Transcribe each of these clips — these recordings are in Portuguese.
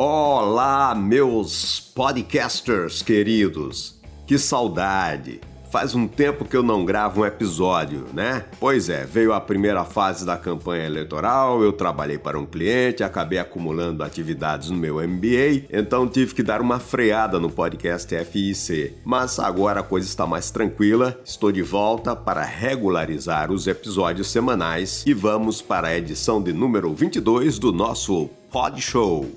Olá, meus podcasters queridos. Que saudade! Faz um tempo que eu não gravo um episódio, né? Pois é, veio a primeira fase da campanha eleitoral, eu trabalhei para um cliente, acabei acumulando atividades no meu MBA, então tive que dar uma freada no podcast FIC. Mas agora a coisa está mais tranquila, estou de volta para regularizar os episódios semanais e vamos para a edição de número 22 do nosso Pod Show.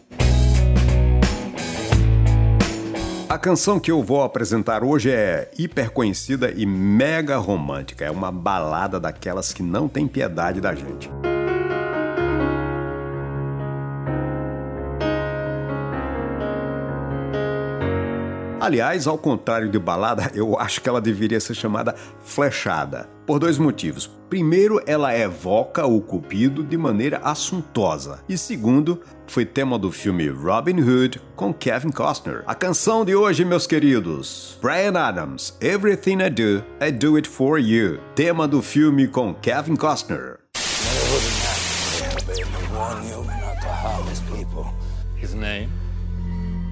A canção que eu vou apresentar hoje é hiper conhecida e mega romântica. É uma balada daquelas que não tem piedade da gente. Aliás, ao contrário de balada, eu acho que ela deveria ser chamada flechada, por dois motivos. Primeiro, ela evoca o cupido de maneira assuntosa, e segundo, foi tema do filme Robin Hood com Kevin Costner. A canção de hoje, meus queridos, Brian Adams, Everything I Do, I Do It For You, tema do filme com Kevin Costner. His name?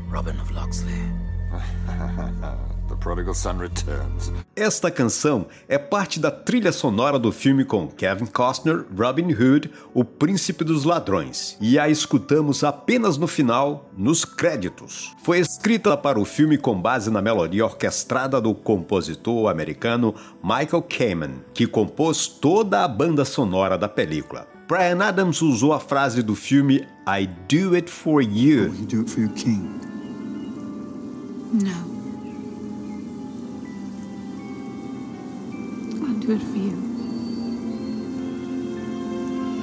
Robin of Locksley. the prodigal son returns. Esta canção é parte da trilha sonora do filme com Kevin Costner, Robin Hood, O Príncipe dos Ladrões, e a escutamos apenas no final, nos créditos. Foi escrita para o filme com base na melodia orquestrada do compositor americano Michael Kamen, que compôs toda a banda sonora da película. Brian Adams usou a frase do filme I Do It For You. Oh, you do it for your king. No. I'll do it for you.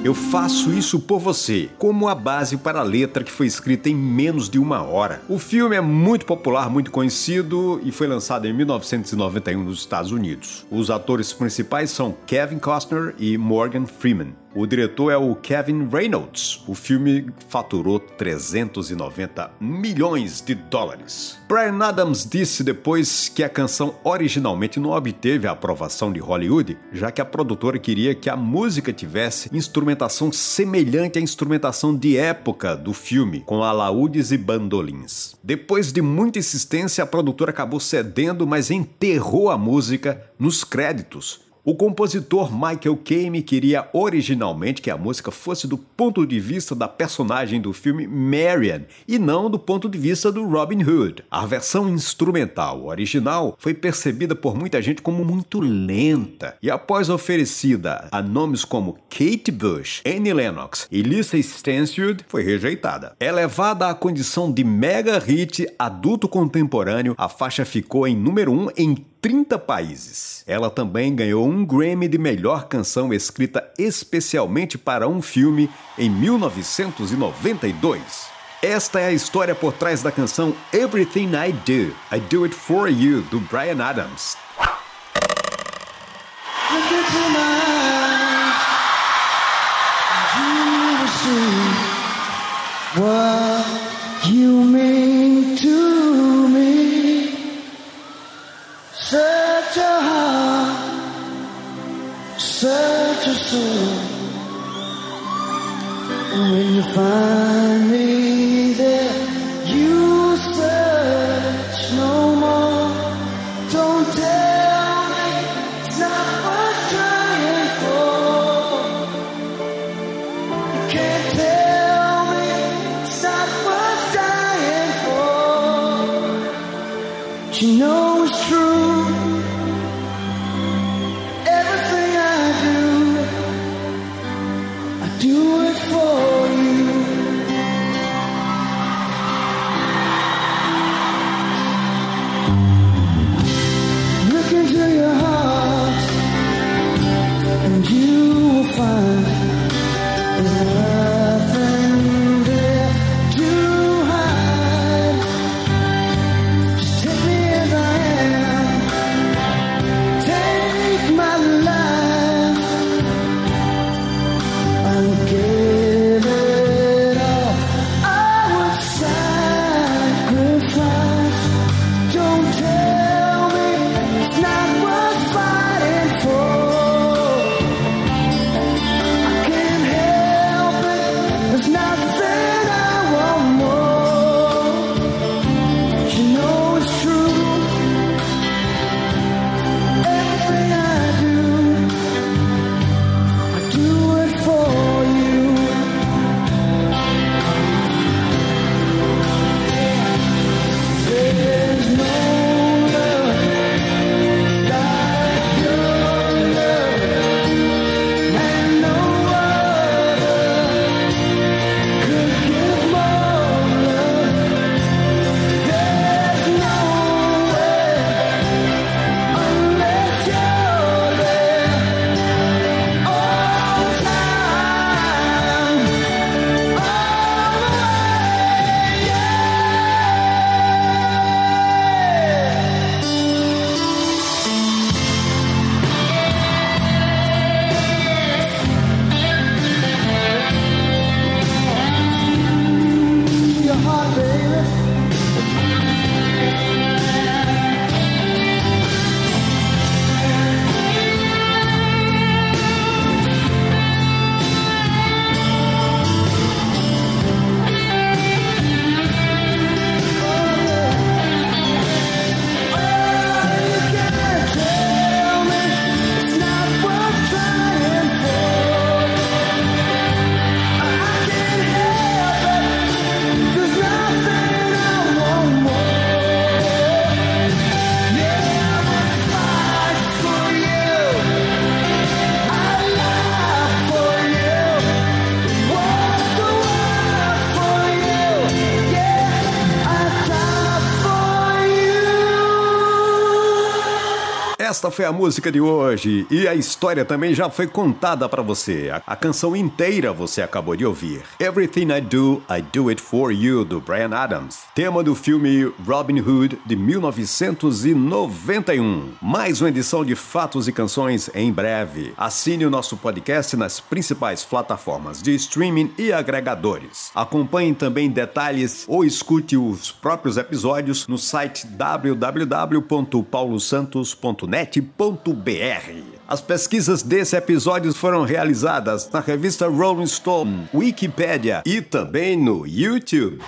Eu faço isso por você, como a base para a letra que foi escrita em menos de uma hora. O filme é muito popular, muito conhecido e foi lançado em 1991 nos Estados Unidos. Os atores principais são Kevin Costner e Morgan Freeman. O diretor é o Kevin Reynolds. O filme faturou 390 milhões de dólares. Brian Adams disse depois que a canção originalmente não obteve a aprovação de Hollywood, já que a produtora queria que a música tivesse instrumentação semelhante à instrumentação de época do filme, com alaúdes e bandolins. Depois de muita insistência, a produtora acabou cedendo, mas enterrou a música nos créditos o compositor Michael Caine queria originalmente que a música fosse do ponto de vista da personagem do filme Marian e não do ponto de vista do Robin Hood. A versão instrumental original foi percebida por muita gente como muito lenta e após oferecida a nomes como Kate Bush, Annie Lennox e Lisa Stansfield, foi rejeitada. Elevada à condição de mega hit adulto contemporâneo, a faixa ficou em número 1 um em 30 países. Ela também ganhou um Grammy de melhor canção escrita especialmente para um filme em 1992. Esta é a história por trás da canção Everything I Do, I Do It For You, do Brian Adams. What When you find me there You search no more. Don't tell me worth trying for. You can't tell me dying for. But you know it's true Esta foi a música de hoje e a história também já foi contada para você. A, a, canção inteira você acabou de ouvir. Everything I Do, I Do It For You, do Brian Adams. Tema do filme Robin Hood, de 1991. Mais uma edição de Fatos e Canções em breve. Assine o nosso podcast nas principais plataformas de streaming e agregadores. Acompanhe também detalhes ou escute os próprios episódios no site As pesquisas desse episódio foram realizadas na revista Rolling Stone, Wikipedia e também no YouTube.